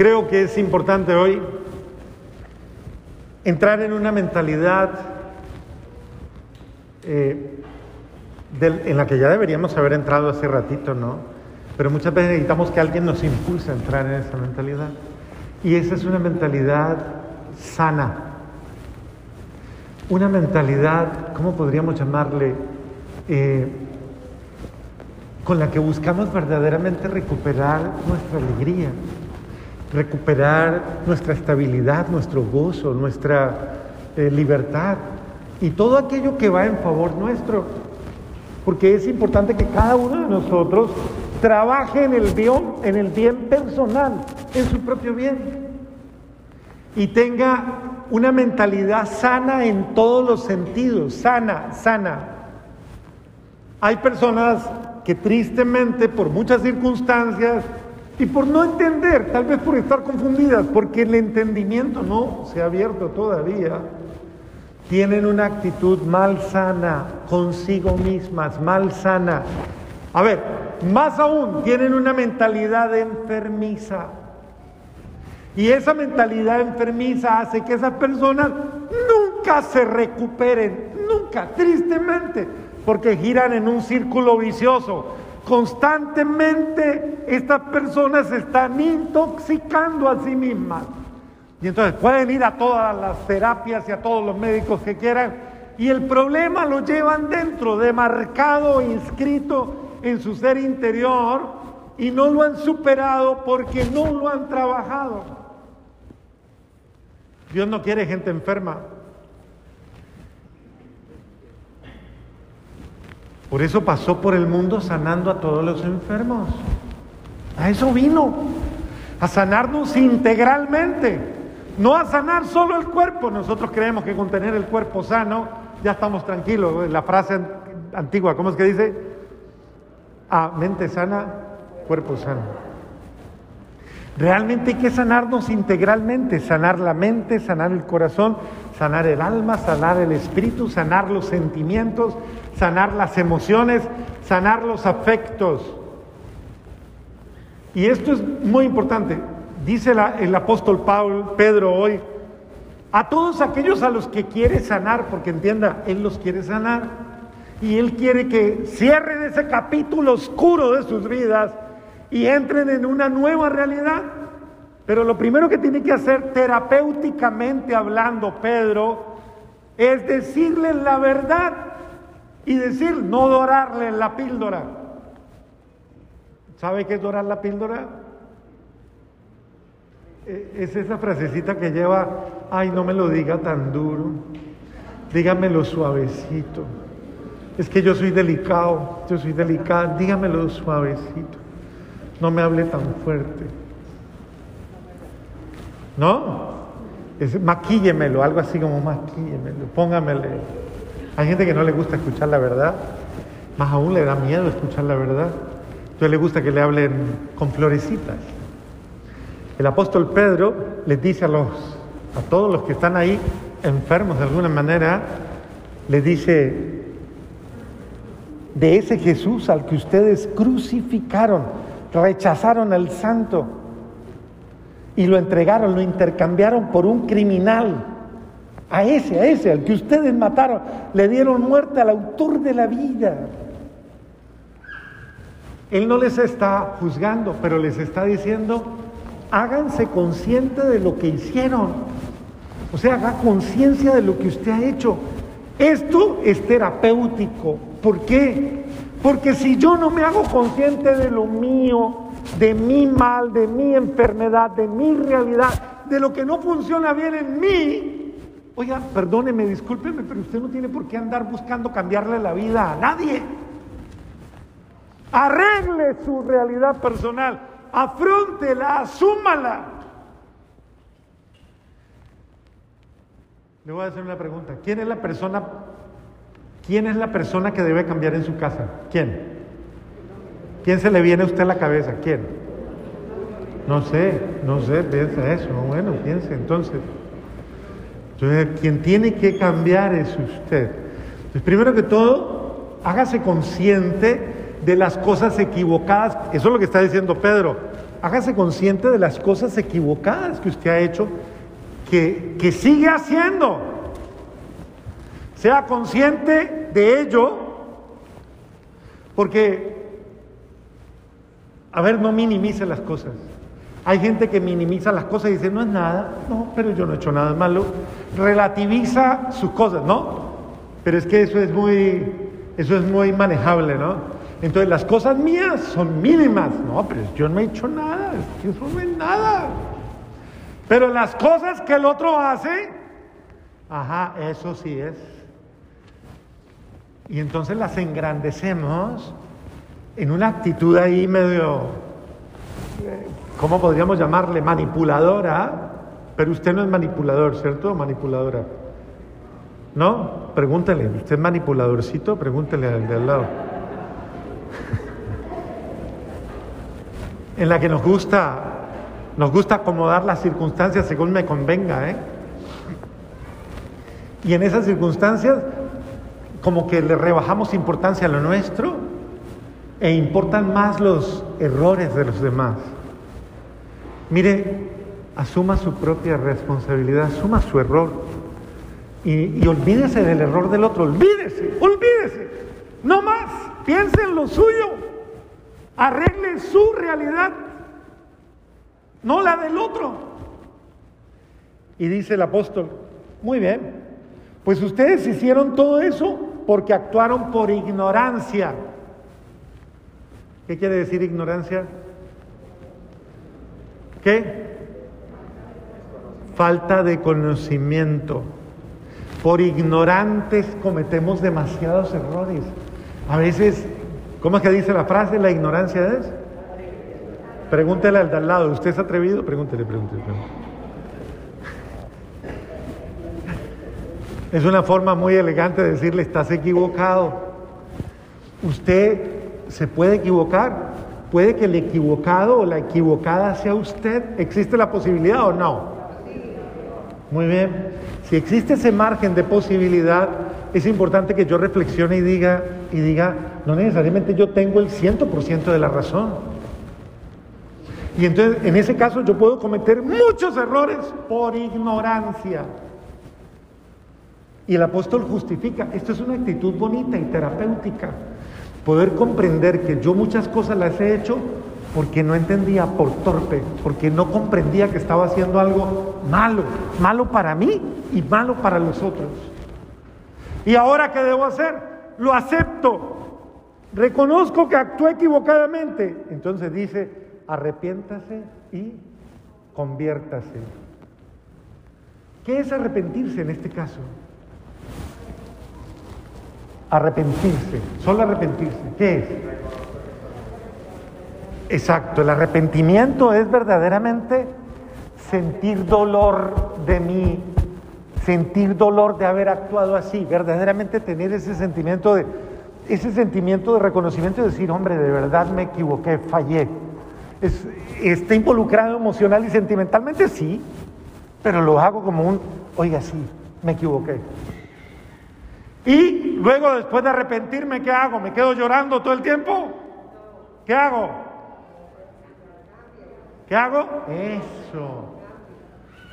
Creo que es importante hoy entrar en una mentalidad eh, en la que ya deberíamos haber entrado hace ratito, ¿no? Pero muchas veces necesitamos que alguien nos impulse a entrar en esa mentalidad. Y esa es una mentalidad sana. Una mentalidad, ¿cómo podríamos llamarle? Eh, con la que buscamos verdaderamente recuperar nuestra alegría, recuperar nuestra estabilidad, nuestro gozo, nuestra eh, libertad y todo aquello que va en favor nuestro. Porque es importante que cada uno de nosotros trabaje en el bien, en el bien personal, en su propio bien. Y tenga una mentalidad sana en todos los sentidos, sana, sana. Hay personas que tristemente por muchas circunstancias y por no entender, tal vez por estar confundidas, porque el entendimiento no se ha abierto todavía, tienen una actitud mal sana consigo mismas, mal sana. A ver, más aún, tienen una mentalidad enfermiza. Y esa mentalidad enfermiza hace que esas personas nunca se recuperen, nunca, tristemente, porque giran en un círculo vicioso. Constantemente estas personas se están intoxicando a sí mismas. Y entonces pueden ir a todas las terapias y a todos los médicos que quieran. Y el problema lo llevan dentro, demarcado, inscrito en su ser interior, y no lo han superado porque no lo han trabajado. Dios no quiere gente enferma. Por eso pasó por el mundo sanando a todos los enfermos. A eso vino, a sanarnos integralmente. No a sanar solo el cuerpo. Nosotros creemos que con tener el cuerpo sano ya estamos tranquilos. La frase antigua, ¿cómo es que dice? A mente sana, cuerpo sano. Realmente hay que sanarnos integralmente, sanar la mente, sanar el corazón, sanar el alma, sanar el espíritu, sanar los sentimientos, sanar las emociones, sanar los afectos. Y esto es muy importante dice el apóstol Pablo, Pedro hoy, a todos aquellos a los que quiere sanar, porque entienda, Él los quiere sanar, y Él quiere que cierren ese capítulo oscuro de sus vidas y entren en una nueva realidad. Pero lo primero que tiene que hacer terapéuticamente hablando Pedro es decirle la verdad y decir, no dorarle la píldora. ¿Sabe qué es dorar la píldora? Eh, es esa frasecita que lleva, ay, no me lo diga tan duro, dígamelo suavecito. Es que yo soy delicado, yo soy delicada, dígamelo suavecito. No me hable tan fuerte. ¿No? Es, maquíllemelo, algo así como maquíllemelo, póngamele. Hay gente que no le gusta escuchar la verdad, más aún le da miedo escuchar la verdad. Entonces le gusta que le hablen con florecitas. El apóstol Pedro les dice a, los, a todos los que están ahí enfermos de alguna manera, les dice, de ese Jesús al que ustedes crucificaron, rechazaron al santo y lo entregaron, lo intercambiaron por un criminal. A ese, a ese, al que ustedes mataron, le dieron muerte al autor de la vida. Él no les está juzgando, pero les está diciendo, háganse consciente de lo que hicieron. O sea, haga conciencia de lo que usted ha hecho. Esto es terapéutico. ¿Por qué? Porque si yo no me hago consciente de lo mío, de mi mal, de mi enfermedad, de mi realidad, de lo que no funciona bien en mí, oiga, perdóneme, discúlpeme, pero usted no tiene por qué andar buscando cambiarle la vida a nadie. Arregle su realidad personal afrontela, asúmala. Le voy a hacer una pregunta. ¿Quién es la persona, quién es la persona que debe cambiar en su casa? ¿Quién? ¿Quién se le viene a usted a la cabeza? ¿Quién? No sé, no sé, piensa eso. Bueno, piense entonces. Entonces, quien tiene que cambiar es usted. Entonces, primero que todo, hágase consciente de las cosas equivocadas. Eso es lo que está diciendo Pedro. hágase consciente de las cosas equivocadas que usted ha hecho, que, que sigue haciendo. Sea consciente de ello, porque, a ver, no minimice las cosas. Hay gente que minimiza las cosas y dice, no es nada, no, pero yo no he hecho nada malo. Relativiza sus cosas, ¿no? Pero es que eso es muy, eso es muy manejable, ¿no? Entonces las cosas mías son mínimas, no, pero yo no he hecho nada, eso no es nada. Pero las cosas que el otro hace, ajá, eso sí es. Y entonces las engrandecemos en una actitud ahí medio ¿cómo podríamos llamarle? Manipuladora, pero usted no es manipulador, ¿cierto? Manipuladora. ¿No? Pregúntele, ¿usted es manipuladorcito? Pregúntele al de al lado. en la que nos gusta, nos gusta acomodar las circunstancias según me convenga, ¿eh? Y en esas circunstancias, como que le rebajamos importancia a lo nuestro e importan más los errores de los demás. Mire, asuma su propia responsabilidad, asuma su error y, olvídese del error del otro, olvídese, olvídese, no más, piense en lo suyo, arregle su realidad, no la del otro. Y dice el apóstol, muy bien, pues ustedes hicieron todo eso porque actuaron por ignorancia. ¿Qué quiere decir ignorancia? ¿Qué? Falta de conocimiento. Por ignorantes cometemos demasiados errores. A veces, ¿cómo es que dice la frase? La ignorancia es. Pregúntele al de al lado, ¿usted es atrevido? Pregúntele, pregúntele. Es una forma muy elegante de decirle, estás equivocado. Usted se puede equivocar, Puede que el equivocado o la equivocada sea usted. ¿Existe la posibilidad o no? Muy bien. Si existe ese margen de posibilidad, es importante que yo reflexione y diga, y diga, no necesariamente yo tengo el 100% de la razón. Y entonces, en ese caso, yo puedo cometer muchos errores por ignorancia. Y el apóstol justifica, esto es una actitud bonita y terapéutica. Poder comprender que yo muchas cosas las he hecho porque no entendía por torpe, porque no comprendía que estaba haciendo algo malo, malo para mí y malo para los otros. ¿Y ahora qué debo hacer? Lo acepto. Reconozco que actué equivocadamente. Entonces dice, arrepiéntase y conviértase. ¿Qué es arrepentirse en este caso? Arrepentirse, solo arrepentirse. ¿Qué es? Exacto, el arrepentimiento es verdaderamente sentir dolor de mí, sentir dolor de haber actuado así, verdaderamente tener ese sentimiento de ese sentimiento de reconocimiento y decir, hombre, de verdad me equivoqué, fallé. está involucrado emocional y sentimentalmente, sí, pero lo hago como un, oiga, sí, me equivoqué. Y luego después de arrepentirme, ¿qué hago? ¿Me quedo llorando todo el tiempo? ¿Qué hago? ¿Qué hago? Eso.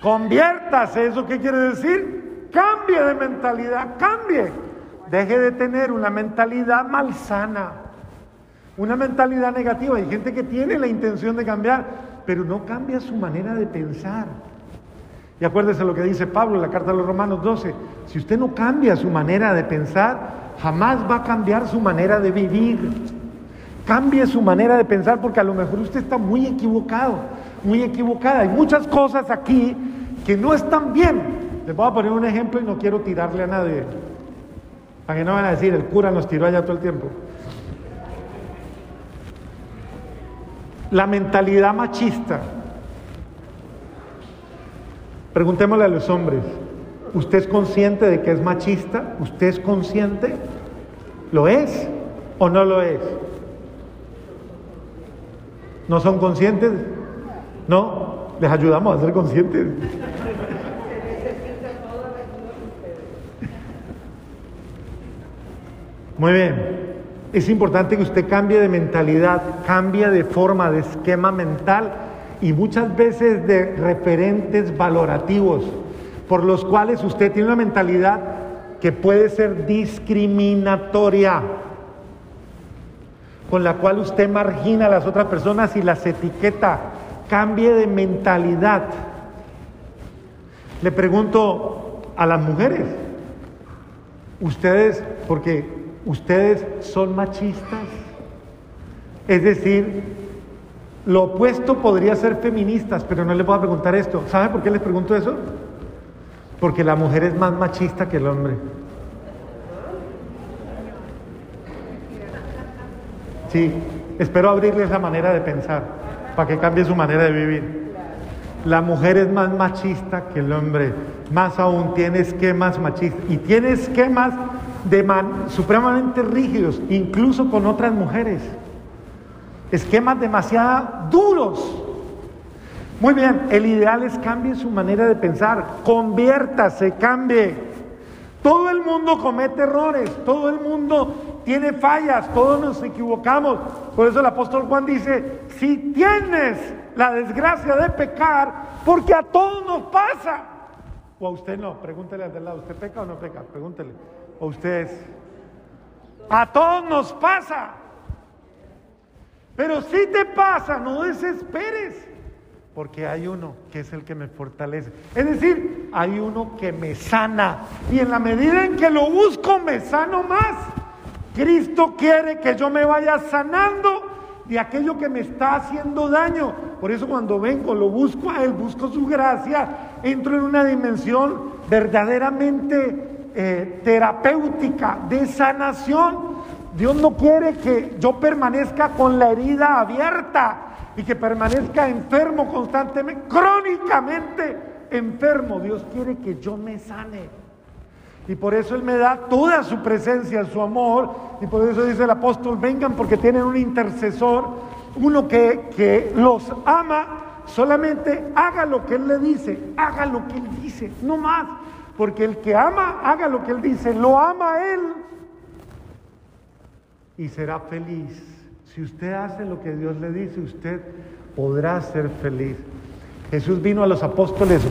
Conviértase, ¿eso qué quiere decir? Cambie de mentalidad, cambie. Deje de tener una mentalidad malsana, una mentalidad negativa. Hay gente que tiene la intención de cambiar, pero no cambia su manera de pensar. Y acuérdese lo que dice Pablo en la carta de los Romanos 12. Si usted no cambia su manera de pensar, jamás va a cambiar su manera de vivir. Cambie su manera de pensar porque a lo mejor usted está muy equivocado, muy equivocada. Hay muchas cosas aquí que no están bien. Les voy a poner un ejemplo y no quiero tirarle a nadie. Para que no van a decir, el cura nos tiró allá todo el tiempo. La mentalidad machista. Preguntémosle a los hombres, ¿usted es consciente de que es machista? ¿Usted es consciente? ¿Lo es o no lo es? ¿No son conscientes? No, les ayudamos a ser conscientes. Muy bien. es importante que usted cambie de mentalidad, cambie de forma, de esquema mental y muchas veces de referentes valorativos por los cuales usted tiene una mentalidad que puede ser discriminatoria, con la cual usted margina a las otras personas y las etiqueta. Cambie de mentalidad. Le pregunto a las mujeres, ustedes, porque ustedes son machistas, es decir, lo opuesto podría ser feministas, pero no les voy a preguntar esto. ¿Sabe por qué les pregunto eso? Porque la mujer es más machista que el hombre. Sí, espero abrirles la manera de pensar para que cambie su manera de vivir. La mujer es más machista que el hombre, más aún tiene esquemas machistas y tiene esquemas de man, supremamente rígidos, incluso con otras mujeres. Esquemas demasiado duros. Muy bien, el ideal es cambie su manera de pensar, conviértase, cambie. Todo el mundo comete errores, todo el mundo tiene fallas, todos nos equivocamos. Por eso el apóstol Juan dice, si tienes la desgracia de pecar, porque a todos nos pasa. O a usted no, pregúntele al del lado, ¿usted peca o no peca? Pregúntele. O ustedes. A todos nos pasa. Pero si te pasa, no desesperes porque hay uno que es el que me fortalece. Es decir, hay uno que me sana. Y en la medida en que lo busco, me sano más. Cristo quiere que yo me vaya sanando de aquello que me está haciendo daño. Por eso cuando vengo, lo busco a Él, busco su gracia, entro en una dimensión verdaderamente eh, terapéutica, de sanación. Dios no quiere que yo permanezca con la herida abierta y que permanezca enfermo constantemente, crónicamente enfermo. Dios quiere que yo me sane. Y por eso Él me da toda su presencia, su amor. Y por eso dice el apóstol, vengan porque tienen un intercesor, uno que, que los ama. Solamente haga lo que Él le dice, haga lo que Él dice, no más. Porque el que ama, haga lo que Él dice, lo ama Él y será feliz. Si usted hace lo que Dios le dice, usted podrá ser feliz. Jesús vino a los apóstoles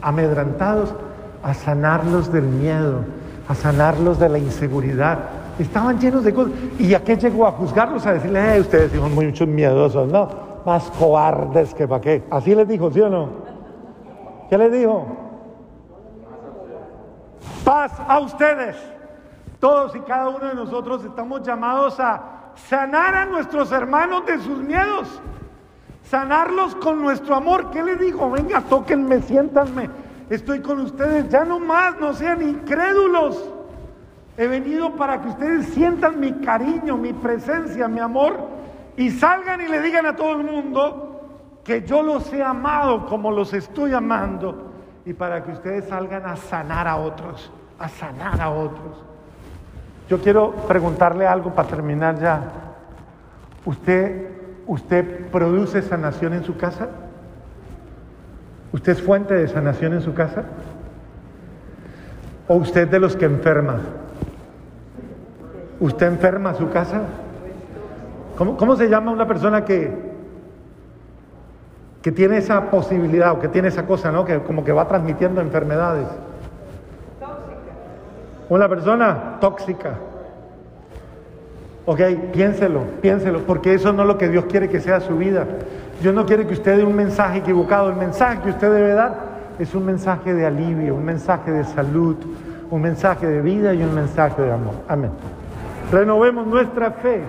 amedrantados a sanarlos del miedo, a sanarlos de la inseguridad. Estaban llenos de cosas. ¿Y a qué llegó? A juzgarlos, a decirles, eh, ustedes son muchos miedosos, no, más cobardes que para qué. Así les dijo, ¿sí o no? ¿Qué les dijo? Paz a ustedes. Todos y cada uno de nosotros estamos llamados a sanar a nuestros hermanos de sus miedos, sanarlos con nuestro amor. ¿Qué le dijo? Venga, tóquenme, siéntanme, estoy con ustedes, ya no más, no sean incrédulos. He venido para que ustedes sientan mi cariño, mi presencia, mi amor y salgan y le digan a todo el mundo que yo los he amado como los estoy amando y para que ustedes salgan a sanar a otros, a sanar a otros. Yo quiero preguntarle algo para terminar ya. ¿Usted, ¿Usted produce sanación en su casa? ¿Usted es fuente de sanación en su casa? ¿O usted de los que enferma? ¿Usted enferma su casa? ¿Cómo, cómo se llama una persona que, que tiene esa posibilidad o que tiene esa cosa, ¿no? Que como que va transmitiendo enfermedades. Una persona tóxica. Ok, piénselo, piénselo, porque eso no es lo que Dios quiere que sea su vida. Dios no quiere que usted dé un mensaje equivocado. El mensaje que usted debe dar es un mensaje de alivio, un mensaje de salud, un mensaje de vida y un mensaje de amor. Amén. Renovemos nuestra fe